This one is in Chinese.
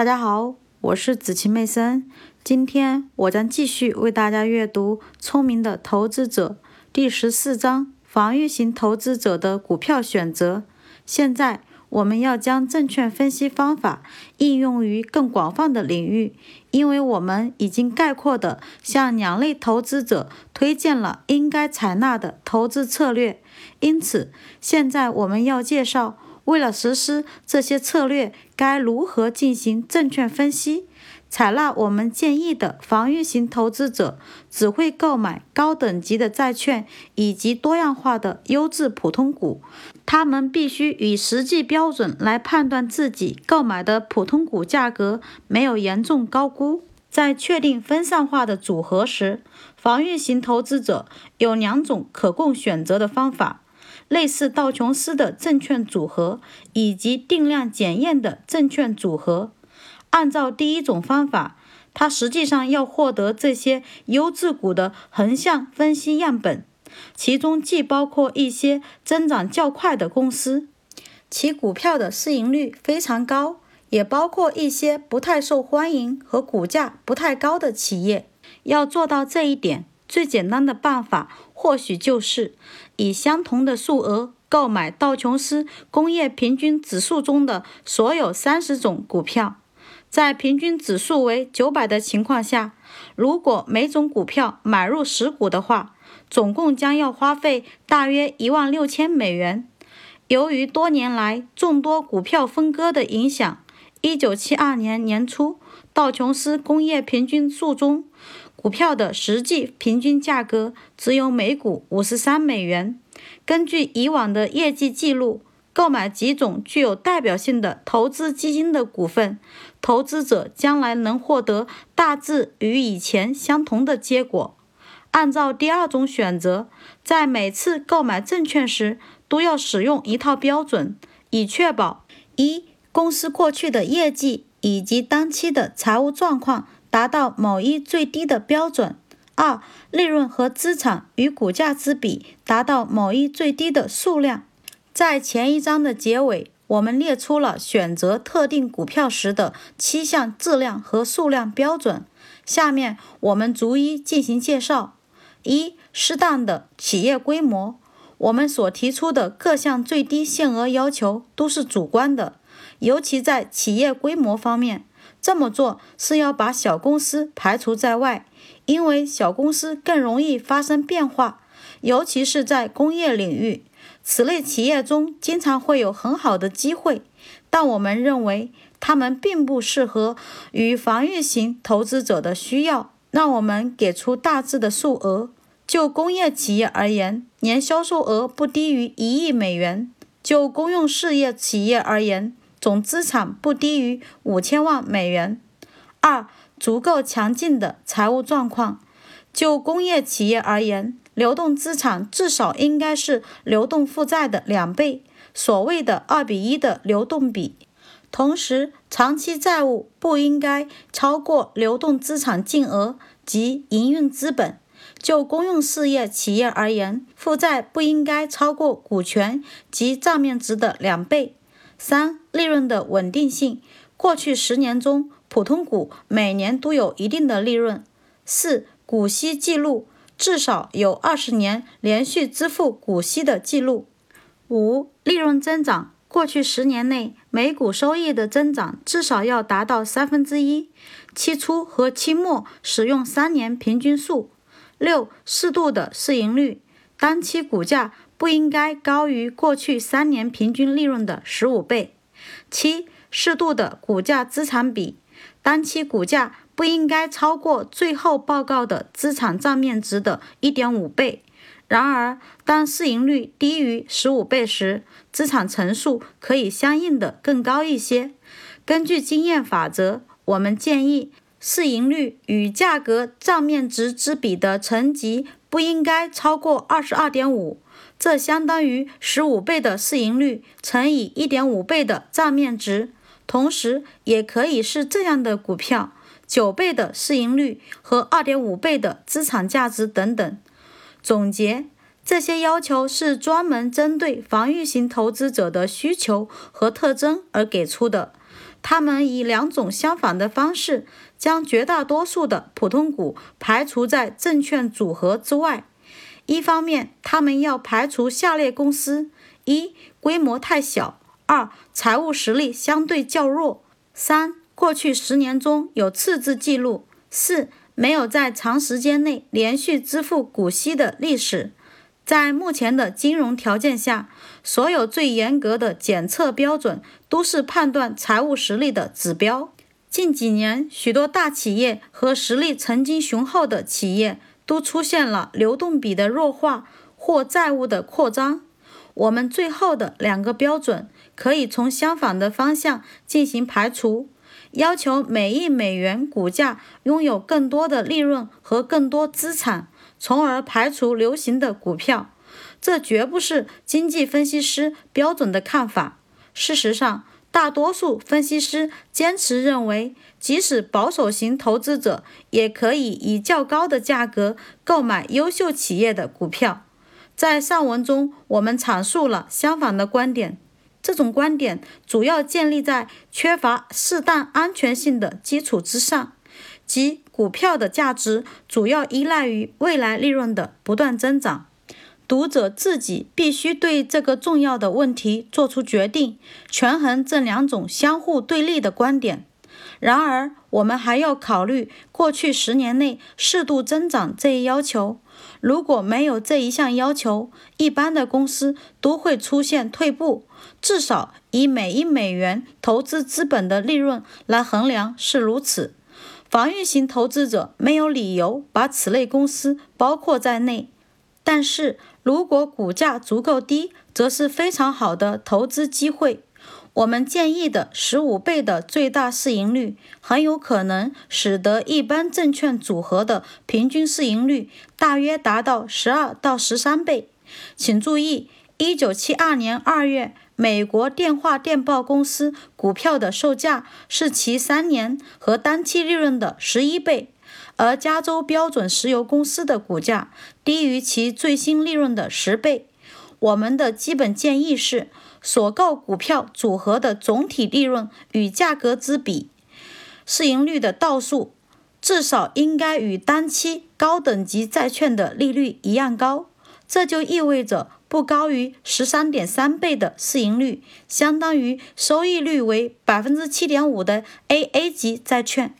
大家好，我是子晴妹森。今天我将继续为大家阅读《聪明的投资者》第十四章：防御型投资者的股票选择。现在我们要将证券分析方法应用于更广泛的领域，因为我们已经概括地向两类投资者推荐了应该采纳的投资策略。因此，现在我们要介绍。为了实施这些策略，该如何进行证券分析？采纳我们建议的防御型投资者只会购买高等级的债券以及多样化的优质普通股。他们必须以实际标准来判断自己购买的普通股价格没有严重高估。在确定分散化的组合时，防御型投资者有两种可供选择的方法。类似道琼斯的证券组合以及定量检验的证券组合。按照第一种方法，它实际上要获得这些优质股的横向分析样本，其中既包括一些增长较快的公司，其股票的市盈率非常高，也包括一些不太受欢迎和股价不太高的企业。要做到这一点，最简单的办法或许就是以相同的数额购买道琼斯工业平均指数中的所有三十种股票。在平均指数为九百的情况下，如果每种股票买入十股的话，总共将要花费大约一万六千美元。由于多年来众多股票分割的影响，一九七二年年初，道琼斯工业平均数中。股票的实际平均价格只有每股五十三美元。根据以往的业绩记录，购买几种具有代表性的投资基金的股份，投资者将来能获得大致与以前相同的结果。按照第二种选择，在每次购买证券时都要使用一套标准，以确保一公司过去的业绩以及当期的财务状况。达到某一最低的标准。二、利润和资产与股价之比达到某一最低的数量。在前一章的结尾，我们列出了选择特定股票时的七项质量和数量标准。下面我们逐一进行介绍。一、适当的企业规模。我们所提出的各项最低限额要求都是主观的，尤其在企业规模方面。这么做是要把小公司排除在外，因为小公司更容易发生变化，尤其是在工业领域。此类企业中经常会有很好的机会，但我们认为它们并不适合于防御型投资者的需要。让我们给出大致的数额：就工业企业而言，年销售额不低于一亿美元；就公用事业企业而言，总资产不低于五千万美元。二、足够强劲的财务状况。就工业企业而言，流动资产至少应该是流动负债的两倍，所谓的二比一的流动比。同时，长期债务不应该超过流动资产净额及营运资本。就公用事业企业而言，负债不应该超过股权及账面值的两倍。三、利润的稳定性。过去十年中，普通股每年都有一定的利润。四、股息记录，至少有二十年连续支付股息的记录。五、利润增长。过去十年内，每股收益的增长至少要达到三分之一。期初和期末使用三年平均数。六、适度的市盈率。当期股价。不应该高于过去三年平均利润的十五倍。七、适度的股价资产比，当期股价不应该超过最后报告的资产账面值的一点五倍。然而，当市盈率低于十五倍时，资产乘数可以相应的更高一些。根据经验法则，我们建议市盈率与价格账面值之比的乘积不应该超过二十二点五。这相当于十五倍的市盈率乘以一点五倍的账面值，同时也可以是这样的股票：九倍的市盈率和二点五倍的资产价值等等。总结：这些要求是专门针对防御型投资者的需求和特征而给出的。他们以两种相反的方式，将绝大多数的普通股排除在证券组合之外。一方面，他们要排除下列公司：一、规模太小；二、财务实力相对较弱；三、过去十年中有赤字记录；四、没有在长时间内连续支付股息的历史。在目前的金融条件下，所有最严格的检测标准都是判断财务实力的指标。近几年，许多大企业和实力曾经雄厚的企业。都出现了流动比的弱化或债务的扩张。我们最后的两个标准可以从相反的方向进行排除：要求每一美元股价拥有更多的利润和更多资产，从而排除流行的股票。这绝不是经济分析师标准的看法。事实上，大多数分析师坚持认为，即使保守型投资者也可以以较高的价格购买优秀企业的股票。在上文中，我们阐述了相反的观点。这种观点主要建立在缺乏适当安全性的基础之上，即股票的价值主要依赖于未来利润的不断增长。读者自己必须对这个重要的问题做出决定，权衡这两种相互对立的观点。然而，我们还要考虑过去十年内适度增长这一要求。如果没有这一项要求，一般的公司都会出现退步。至少以每一美元投资资本的利润来衡量是如此。防御型投资者没有理由把此类公司包括在内，但是。如果股价足够低，则是非常好的投资机会。我们建议的十五倍的最大市盈率，很有可能使得一般证券组合的平均市盈率大约达到十二到十三倍。请注意，一九七二年二月，美国电话电报公司股票的售价是其三年和单期利润的十一倍。而加州标准石油公司的股价低于其最新利润的十倍。我们的基本建议是，所购股票组合的总体利润与价格之比，市盈率的倒数至少应该与单期高等级债券的利率一样高。这就意味着不高于十三点三倍的市盈率，相当于收益率为百分之七点五的 AA 级债券。